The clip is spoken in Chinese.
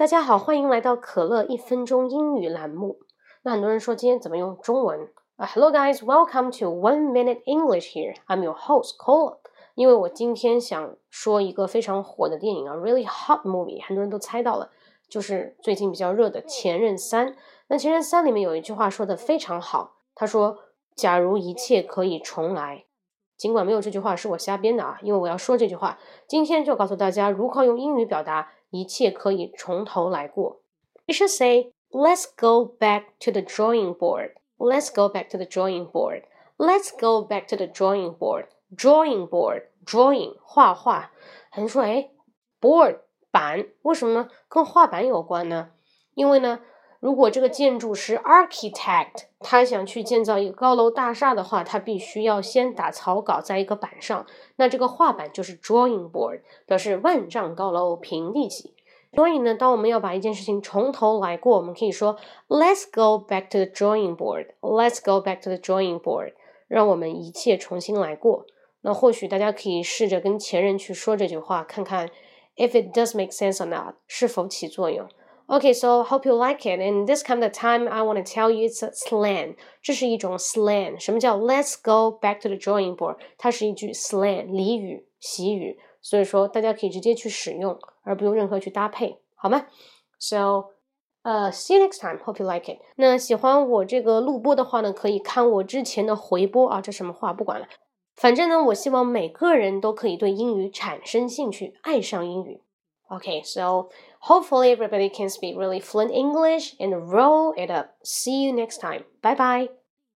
大家好，欢迎来到可乐一分钟英语栏目。那很多人说今天怎么用中文啊？Hello guys, welcome to One Minute English here. I'm your host, Cola. 因为我今天想说一个非常火的电影啊，really hot movie，很多人都猜到了，就是最近比较热的《前任三》。那《前任三》里面有一句话说的非常好，他说：“假如一切可以重来。”尽管没有这句话是我瞎编的啊，因为我要说这句话，今天就告诉大家如何用英语表达。一切可以从头来过。We should say, let's go back to the drawing board. Let's go back to the drawing board. Let's go back to the drawing board. Drawing board, drawing 画画。很说，哎，board 板为什么跟画板有关呢？因为呢，如果这个建筑师 architect 他想去建造一个高楼大厦的话，他必须要先打草稿在一个板上。那这个画板就是 drawing board，表示万丈高楼平地起。所以呢，当我们要把一件事情从头来过，我们可以说 Let's go back to the drawing board. Let's go back to the drawing board. 让我们一切重新来过。那或许大家可以试着跟前任去说这句话，看看 if it does make sense or not，是否起作用。Okay, so hope you like it. And this kind of time, I want to tell you it's a slang. 这是一种 slang. 什么叫 Let's go back to the drawing board？它是一句 slang 俚语、习语，所以说大家可以直接去使用，而不用任何去搭配，好吗？So, uh, see you next time. Hope you like it. 那喜欢我这个录播的话呢，可以看我之前的回播啊。这什么话不管了，反正呢，我希望每个人都可以对英语产生兴趣，爱上英语。Okay, so hopefully everybody can speak really fluent English and roll it up. See you next time. Bye bye.